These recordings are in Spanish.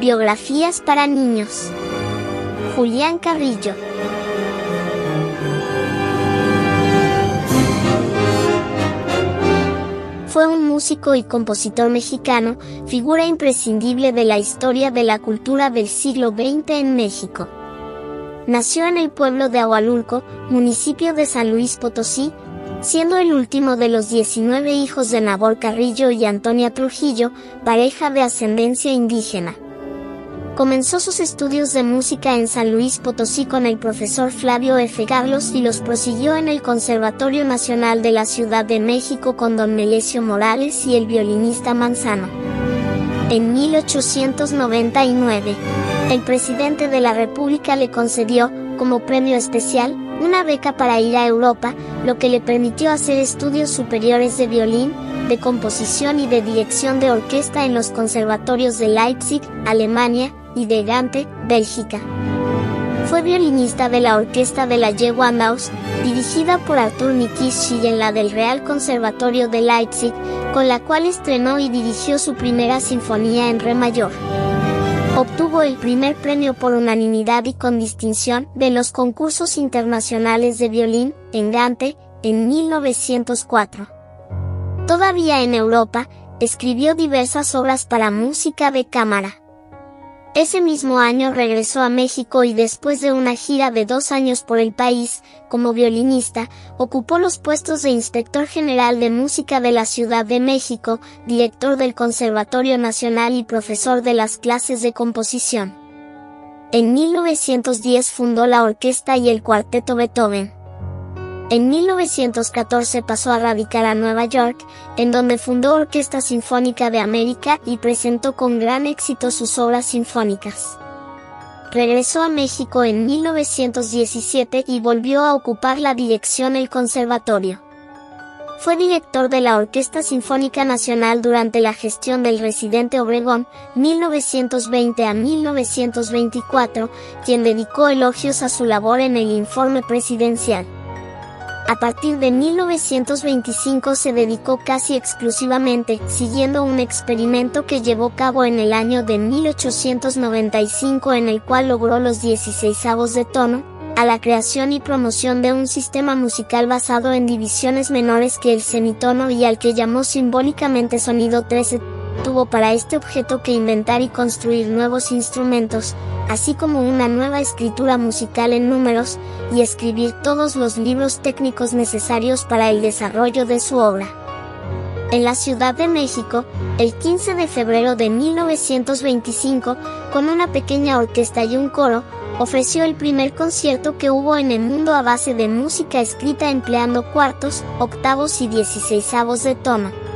Biografías para niños. Julián Carrillo. Fue un músico y compositor mexicano, figura imprescindible de la historia de la cultura del siglo XX en México. Nació en el pueblo de Agualulco, municipio de San Luis Potosí, siendo el último de los 19 hijos de Nabor Carrillo y Antonia Trujillo, pareja de ascendencia indígena. Comenzó sus estudios de música en San Luis Potosí con el profesor Flavio F. Carlos y los prosiguió en el Conservatorio Nacional de la Ciudad de México con don Melesio Morales y el violinista Manzano. En 1899, el presidente de la República le concedió, como premio especial, una beca para ir a Europa, lo que le permitió hacer estudios superiores de violín, de composición y de dirección de orquesta en los conservatorios de Leipzig, Alemania, y de Gante, Bélgica. Fue violinista de la orquesta de la Yegua Maus, dirigida por Artur Nikisch y en la del Real Conservatorio de Leipzig, con la cual estrenó y dirigió su primera sinfonía en re mayor. Obtuvo el primer premio por unanimidad y con distinción de los concursos internacionales de violín, en Gante, en 1904. Todavía en Europa, escribió diversas obras para música de cámara. Ese mismo año regresó a México y después de una gira de dos años por el país, como violinista, ocupó los puestos de Inspector General de Música de la Ciudad de México, director del Conservatorio Nacional y profesor de las clases de composición. En 1910 fundó la orquesta y el cuarteto Beethoven. En 1914 pasó a radicar a Nueva York, en donde fundó Orquesta Sinfónica de América y presentó con gran éxito sus obras sinfónicas. Regresó a México en 1917 y volvió a ocupar la dirección del conservatorio. Fue director de la Orquesta Sinfónica Nacional durante la gestión del residente Obregón, 1920 a 1924, quien dedicó elogios a su labor en el informe presidencial. A partir de 1925 se dedicó casi exclusivamente, siguiendo un experimento que llevó a cabo en el año de 1895 en el cual logró los 16 avos de tono, a la creación y promoción de un sistema musical basado en divisiones menores que el semitono y al que llamó simbólicamente sonido 13 tuvo para este objeto que inventar y construir nuevos instrumentos, así como una nueva escritura musical en números, y escribir todos los libros técnicos necesarios para el desarrollo de su obra. En la Ciudad de México, el 15 de febrero de 1925, con una pequeña orquesta y un coro, ofreció el primer concierto que hubo en el mundo a base de música escrita empleando cuartos, octavos y dieciséisavos de tono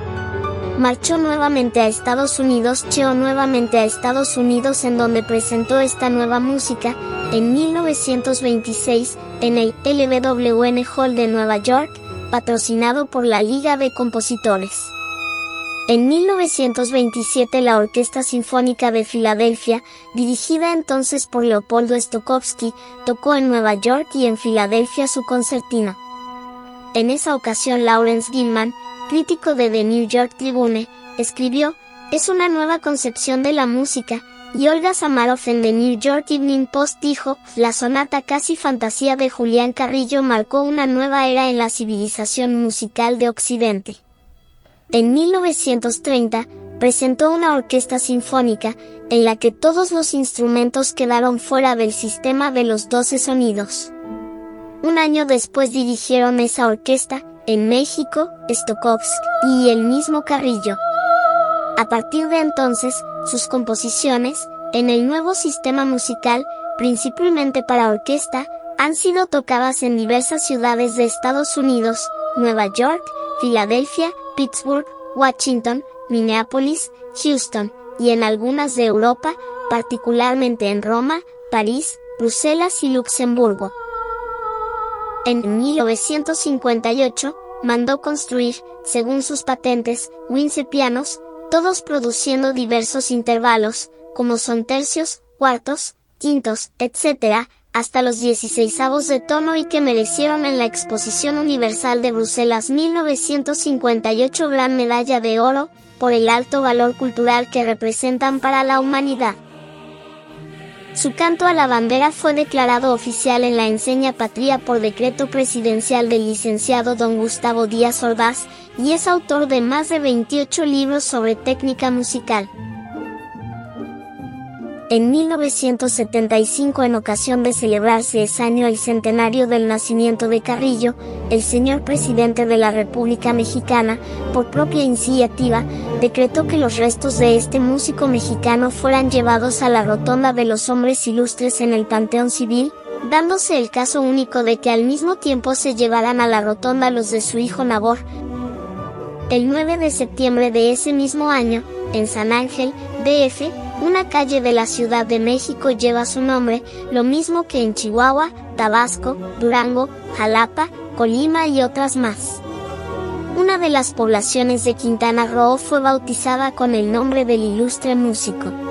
marchó nuevamente a Estados Unidos, cheó nuevamente a Estados Unidos en donde presentó esta nueva música, en 1926, en el LWN Hall de Nueva York, patrocinado por la Liga de Compositores. En 1927 la Orquesta Sinfónica de Filadelfia, dirigida entonces por Leopoldo Stokowski, tocó en Nueva York y en Filadelfia su concertino. En esa ocasión Lawrence Gilman, crítico de The New York Tribune, escribió, es una nueva concepción de la música, y Olga Samaroff en The New York Evening Post dijo, la sonata casi fantasía de Julián Carrillo marcó una nueva era en la civilización musical de Occidente. En 1930, presentó una orquesta sinfónica, en la que todos los instrumentos quedaron fuera del sistema de los doce sonidos. Un año después dirigieron esa orquesta, en México, Stokowski y el mismo Carrillo. A partir de entonces, sus composiciones, en el nuevo sistema musical, principalmente para orquesta, han sido tocadas en diversas ciudades de Estados Unidos, Nueva York, Filadelfia, Pittsburgh, Washington, Minneapolis, Houston, y en algunas de Europa, particularmente en Roma, París, Bruselas y Luxemburgo. En 1958, mandó construir, según sus patentes, 15 pianos, todos produciendo diversos intervalos, como son tercios, cuartos, quintos, etc., hasta los 16 de tono y que merecieron en la Exposición Universal de Bruselas 1958 Gran Medalla de Oro, por el alto valor cultural que representan para la humanidad. Su canto a la bandera fue declarado oficial en la enseña patria por decreto presidencial del licenciado don Gustavo Díaz Ordaz, y es autor de más de 28 libros sobre técnica musical. En 1975, en ocasión de celebrarse ese año el centenario del nacimiento de Carrillo, el señor presidente de la República Mexicana, por propia iniciativa, decretó que los restos de este músico mexicano fueran llevados a la rotonda de los hombres ilustres en el Panteón Civil, dándose el caso único de que al mismo tiempo se llevaran a la rotonda los de su hijo Nabor. El 9 de septiembre de ese mismo año, en San Ángel, DF, una calle de la Ciudad de México lleva su nombre, lo mismo que en Chihuahua, Tabasco, Durango, Jalapa, Colima y otras más. Una de las poblaciones de Quintana Roo fue bautizada con el nombre del ilustre músico.